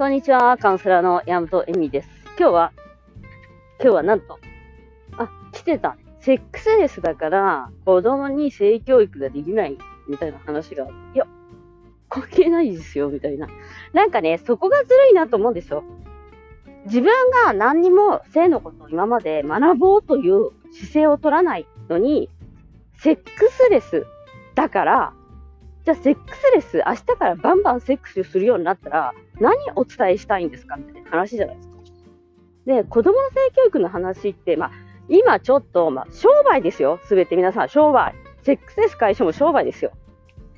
こんにちは、カウンセラーの山本恵美です。今日は、今日はなんと、あ、来てた。セックスレスだから、子供に性教育ができない、みたいな話が、いや、関係ないですよ、みたいな。なんかね、そこがずるいなと思うんですよ。自分が何にも性のことを今まで学ぼうという姿勢を取らないのに、セックスレスだから、じゃあセックスレス、明日からバンバンセックスするようになったら、何をお伝えしたいんですかみたいな話じゃないですか。で、子供の性教育の話って、まあ、今ちょっと、まあ、商売ですよ。すべて皆さん、商売。セックスレス解消も商売ですよ。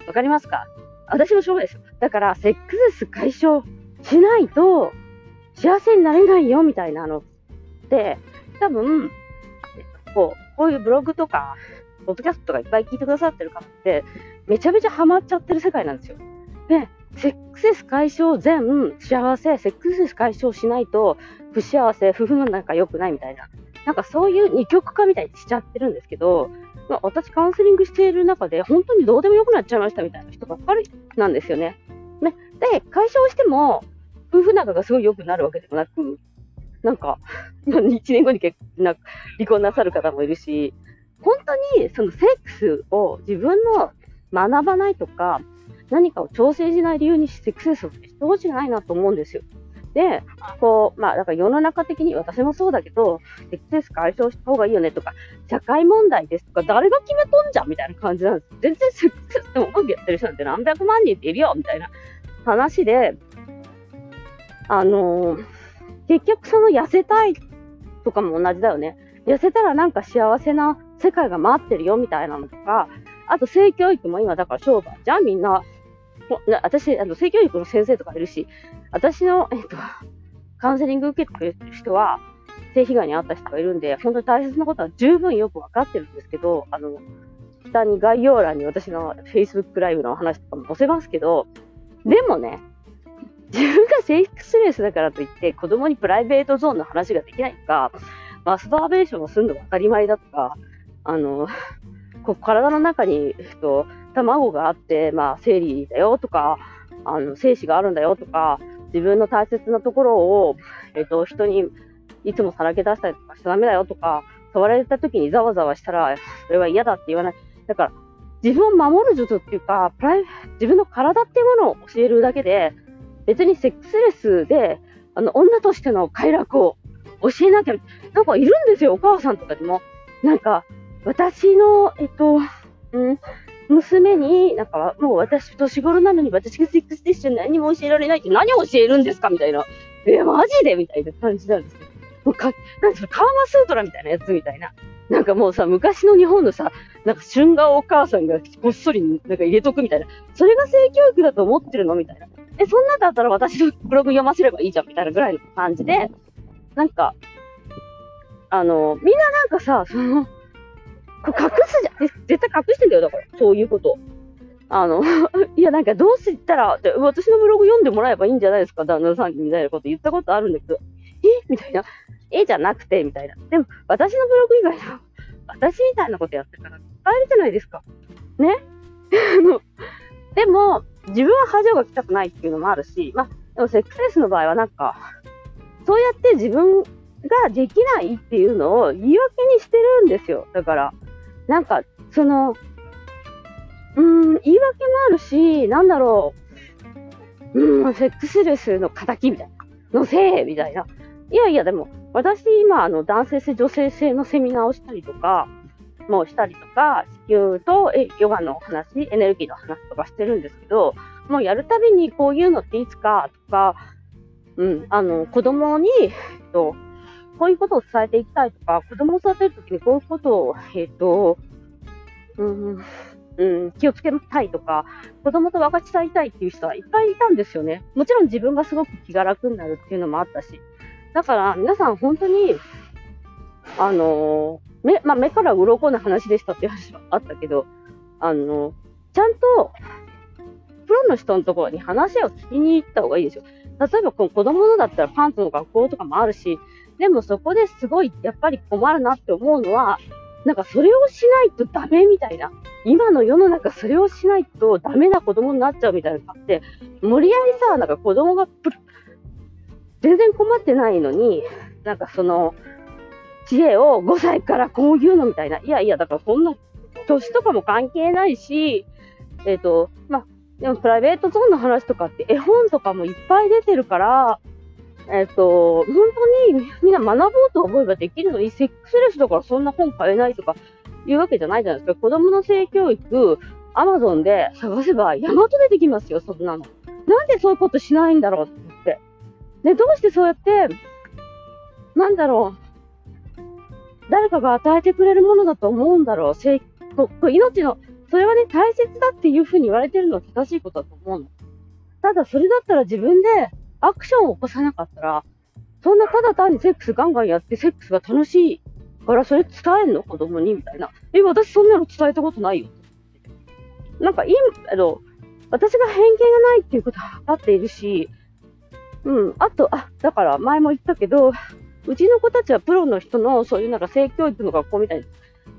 わかりますか？私も商売ですよ。だから、セックスレス解消しないと、幸せになれないよ、みたいなのって、多分、こう、こういうブログとか、ポッドキャストとかいっぱい聞いてくださってる方って、めちゃめちゃハマっちゃってる世界なんですよ。で、セックスレス解消全幸せ、セックスレス解消しないと不幸せ、夫婦の仲良くないみたいな、なんかそういう二極化みたいにしちゃってるんですけど、まあ、私カウンセリングしている中で本当にどうでもよくなっちゃいましたみたいな人ばっかりなんですよね。ねで、解消しても夫婦仲がすごい良くなるわけでもなく、なんか、1年後に結な離婚なさる方もいるし、本当にそのセックスを自分の学ばないとか、何かを調整しない理由にセックスレスをしてほしくないなと思うんですよ。で、こう、まあ、だから世の中的に私もそうだけど、セックスレス解消した方がいいよねとか、社会問題ですとか、誰が決めとんじゃんみたいな感じなんです。全然セックスレスでもうまくやってる人なんて何百万人っているよみたいな話で、あのー結局その痩せたいとかも同じだよね。痩せたらなんか幸せな世界が待ってるよみたいなのとか、あと性教育も今だから商売じゃんみんな。私、あの性教育の先生とかいるし、私の、えっと、カウンセリング受けてくれてる人は、性被害に遭った人がいるんで、本当に大切なことは十分よくわかってるんですけど、あの、下に概要欄に私の Facebook ライブの話とかも載せますけど、でもね、自分がセックスレスだからといって、子供にプライベートゾーンの話ができないとか、マスターベーションをするのが当たり前だとか、あの、こう体の中に、えっと、卵があって、まあ、生理だよとか、あの、精子があるんだよとか、自分の大切なところを、えっと、人にいつもさらけ出したりとかしちゃダメだよとか、触られた時にざわざわしたら、それは嫌だって言わない。だから、自分を守る術っていうか、プライ自分の体っていうものを教えるだけで、別にセックスレスで、あの、女としての快楽を教えなきゃ、なんかいるんですよ、お母さんとかでも。なんか、私の、えっと、うん、娘に、なんか、もう私、年頃なのに私がセックスレスじゃ何も教えられないって何を教えるんですかみたいな。え、マジで？みたいな感じなんですよ。もうか、なんそれ、カーマスートラみたいなやつみたいな。なんかもうさ、昔の日本のさ、なんか春画お母さんがこっそりなんか入れとくみたいな。それが性教育だと思ってるの？みたいな。え、そんなんだったら私のブログ読ませればいいじゃんみたいなぐらいの感じで、なんか、あの、みんななんかさ、その、隠すじゃん。絶対隠してんだよ、だから。そういうこと。あの、いや、なんかどうしたら、私のブログ読んでもらえばいいんじゃないですか、旦那さんにみたいなこと言ったことあるんだけど、え？みたいな。え？じゃなくて、みたいな。でも、私のブログ以外の、私みたいなことやってるから、使えるじゃないですか。ね？でも、自分は恥をかきたくないっていうのもあるし、まあ、でもセックスレスの場合はなんか、そうやって自分ができないっていうのを言い訳にしてるんですよ。だから、なんか、その、うーん、言い訳もあるし、なんだろう、うん、セックスレスの仇みたいな、のせいみたいな。いやいや、でも、私今、あの、男性性、女性性のセミナーをしたりとか、もうしたりとか、地球とえヨガの話、エネルギーの話とかしてるんですけど、もうやるたびにこういうのっていつかとか、うん、あの、子供に、えっと、こういうことを伝えていきたいとか、子供を育てるときにこういうことを、えっと、うん、うん、気をつけたいとか、子供と分かち合いたいっていう人はいっぱいいたんですよね。もちろん自分がすごく気が楽になるっていうのもあったし。だから皆さん本当に、あの目、まあ、目から鱗な話でしたっていう話はあったけど、あの、ちゃんと、プロの人のところに話を聞きに行った方がいいですよ。例えば、子供のだったらパンツの学校とかもあるし、でもそこですごい、やっぱり困るなって思うのは、なんかそれをしないとダメみたいな。今の世の中それをしないとダメな子供になっちゃうみたいなのがあって、無理やりさ、なんか子供が全然困ってないのに、なんかその、知恵を5歳からこういうのみたいな。いやいや、だからそんな、年とかも関係ないし、えっ、ー、と、まあ、でもプライベートゾーンの話とかって絵本とかもいっぱい出てるから、えっ、と、本当にみんな学ぼうと思えばできるのに、セックスレスだからそんな本買えないとかいうわけじゃないじゃないですか。子供の性教育、アマゾンで探せば山と出てきますよ、そんなの。なんでそういうことしないんだろうって。で、どうしてそうやって、なんだろう、誰かが与えてくれるものだと思うんだろう。性こ命の、それはね、大切だっていうふうに言われてるのは正しいことだと思うの。ただ、それだったら自分でアクションを起こさなかったら、そんなただ単にセックスガンガンやってセックスが楽しいからそれ伝えんの？子供にみたいな。え、私そんなの伝えたことないよ。なんか、いい、あの、私が偏見がないっていうことは分かっているし、うん、あと、あ、だから前も言ったけど、うちの子たちはプロの人のそういうなんか性教育の学校みたいな、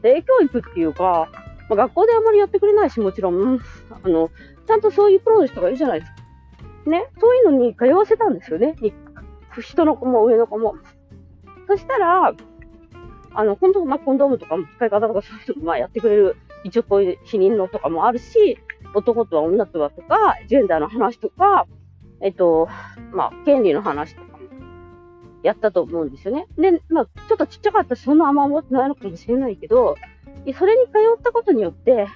性教育っていうか、まあ、学校であんまりやってくれないし、もちろん、あの、ちゃんとそういうプロの人がいるじゃないですか。ね、そういうのに通わせたんですよね。人の子も上の子も。そしたら、あの、本当、まあ、コンドームとかも使い方とかそういうのまあやってくれる、一応こういう否認のとかもあるし、男とは女とはとか、ジェンダーの話とか、えっと、まあ、権利の話とかもやったと思うんですよね。で、まあ、ちょっとちっちゃかったし、そんなあんま思ってないのかもしれないけど、それに通ったことによって、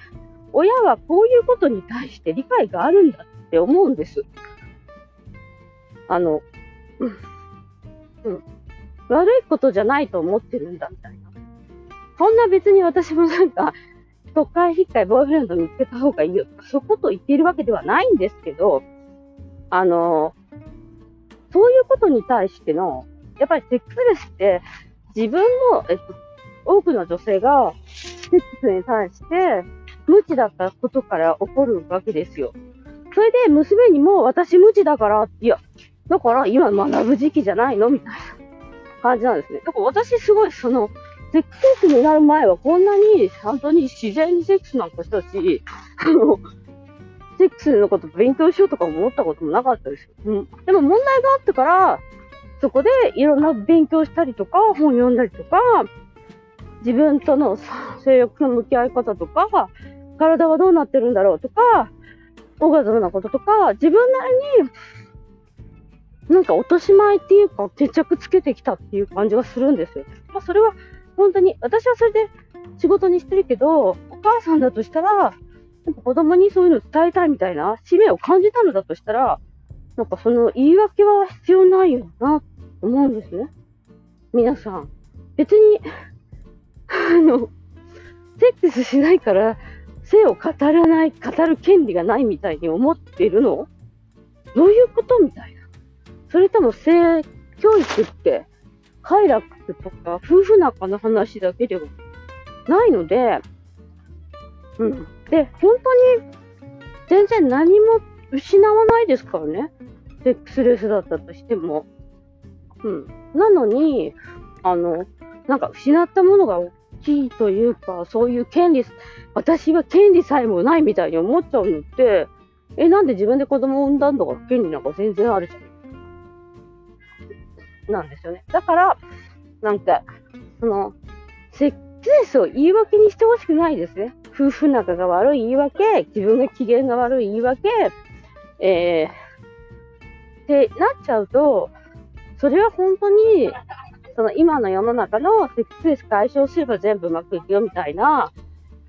親はこういうことに対して理解があるんだって思うんです。あの、うん、悪いことじゃないと思ってるんだみたいな。そんな別に私もなんか、都会引っかいボーイフレンド見つけた方がいいよ、そことを言っているわけではないんですけど、あの、そういうことに対しての、やっぱりセックスレスって自分も、えっと、多くの女性がセックスに対して無知だったことから起こるわけですよ。それで娘にも私無知だから、いや、だから今学ぶ時期じゃないのみたいな感じなんですね。だから私すごいその、セックスになる前はこんなに本当に自然にセックスなんかしたし、セックスのこと勉強しようとか思ったこともなかったですよ。うん。でも問題があったから、そこでいろんな勉強したりとか、本読んだりとか、自分との性欲の向き合い方とか、体はどうなってるんだろうとか、オーガズムなこととか、自分なりになんか落とし前っていうか、決着つけてきたっていう感じがするんですよ。まあ、それは本当に、私はそれで仕事にしてるけど、お母さんだとしたら、なんか子供にそういうの伝えたいみたいな使命を感じたのだとしたら、なんかその言い訳は必要ないよな、思うんですね。皆さん。別に、あの、セックスしないから、性を語らない、語る権利がないみたいに思っているの？どういうこと？みたいな。それとも性教育って、快楽とか夫婦仲の話だけではないので、うん。で、本当に全然何も失わないですからね。セックスレスだったとしても。うん。なのに、あの、なんか失ったものが大きいというか、そういう権利、私は権利さえもないみたいに思っちゃうのって、え、なんで自分で子供を産んだんだから権利なんか全然あるじゃん。なんですよね。だから、なんか、その、セックスを言い訳にしてほしくないですね。夫婦仲が悪い言い訳、自分が機嫌が悪い言い訳、えー、ってなっちゃうと、それは本当に、その今の世の中のセックスレス解消すれば全部うまくいくよみたいな、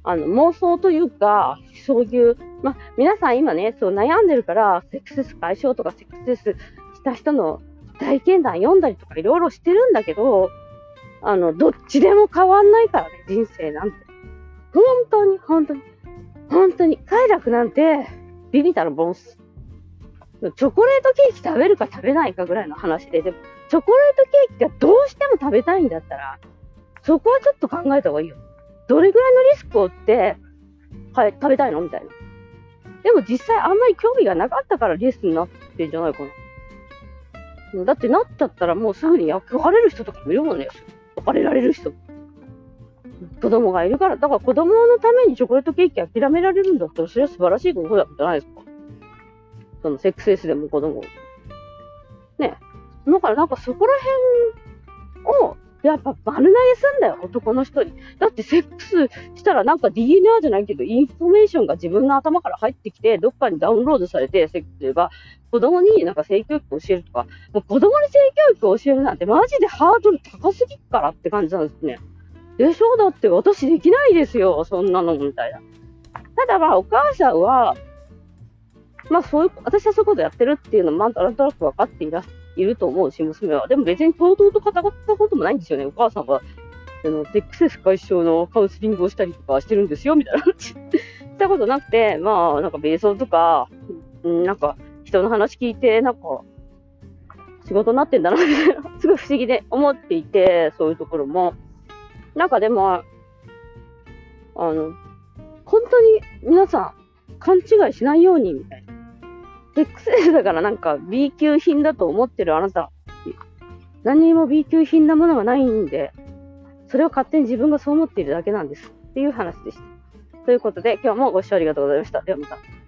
あの妄想というか、そういう、ま皆さん今ね、そう悩んでるから、セックスレス解消とかセックスレスした人の体験談読んだりとかいろいろしてるんだけど、あの、どっちでも変わんないからね、人生なんて。本当に、本当に、本当に、快楽なんて、ビビたるボンス。チョコレートケーキ食べるか食べないかぐらいの話で、でも、チョコレートケーキがどうしても食べたいんだったら、そこはちょっと考えた方がいいよ。どれぐらいのリスクを負って、はい、食べたいのみたいな。でも実際あんまり興味がなかったからリスクになってんじゃないかな。だってなっちゃったらもうすぐに役割れる人とかもいるもんね。別れられる人。子供がいるから。だから子供のためにチョコレートケーキ諦められるんだったら、それは素晴らしいことじゃないですか。そのセックスレスでも子供。ね。だからなんかそこら辺を、やっぱ丸投げすんだよ、男の人に。だってセックスしたらなんか DNA じゃないけど、インフォメーションが自分の頭から入ってきて、どっかにダウンロードされて、セックスが子供になんか性教育を教えるとか、もう子供に性教育を教えるなんてマジでハードル高すぎっからって感じなんですね。でしょだって私できないですよ、そんなのみたいな。ただまあお母さんは、まあそういう、私はそういうことやってるっていうのも、まあなんとなく分かっていらいると思うし、娘は。でも別にとうとうと語ったこともないんですよね。お母さんは、あの、セックスレス解消のカウンセリングをしたりとかしてるんですよ、みたいな話 したことなくて、まあ、なんか、ベースとか、うん、なんか、人の話聞いて、なんか、仕事になってんだな、みたいな、すごい不思議で思っていて、そういうところも。なんかでも、あの、本当に皆さん、勘違いしないように、みたいな。XL だからなんか B 級品だと思ってるあなた、何も B 級品なものがないんで、それを勝手に自分がそう思っているだけなんです。っていう話でした。ということで、今日もご視聴ありがとうございました。ではまた。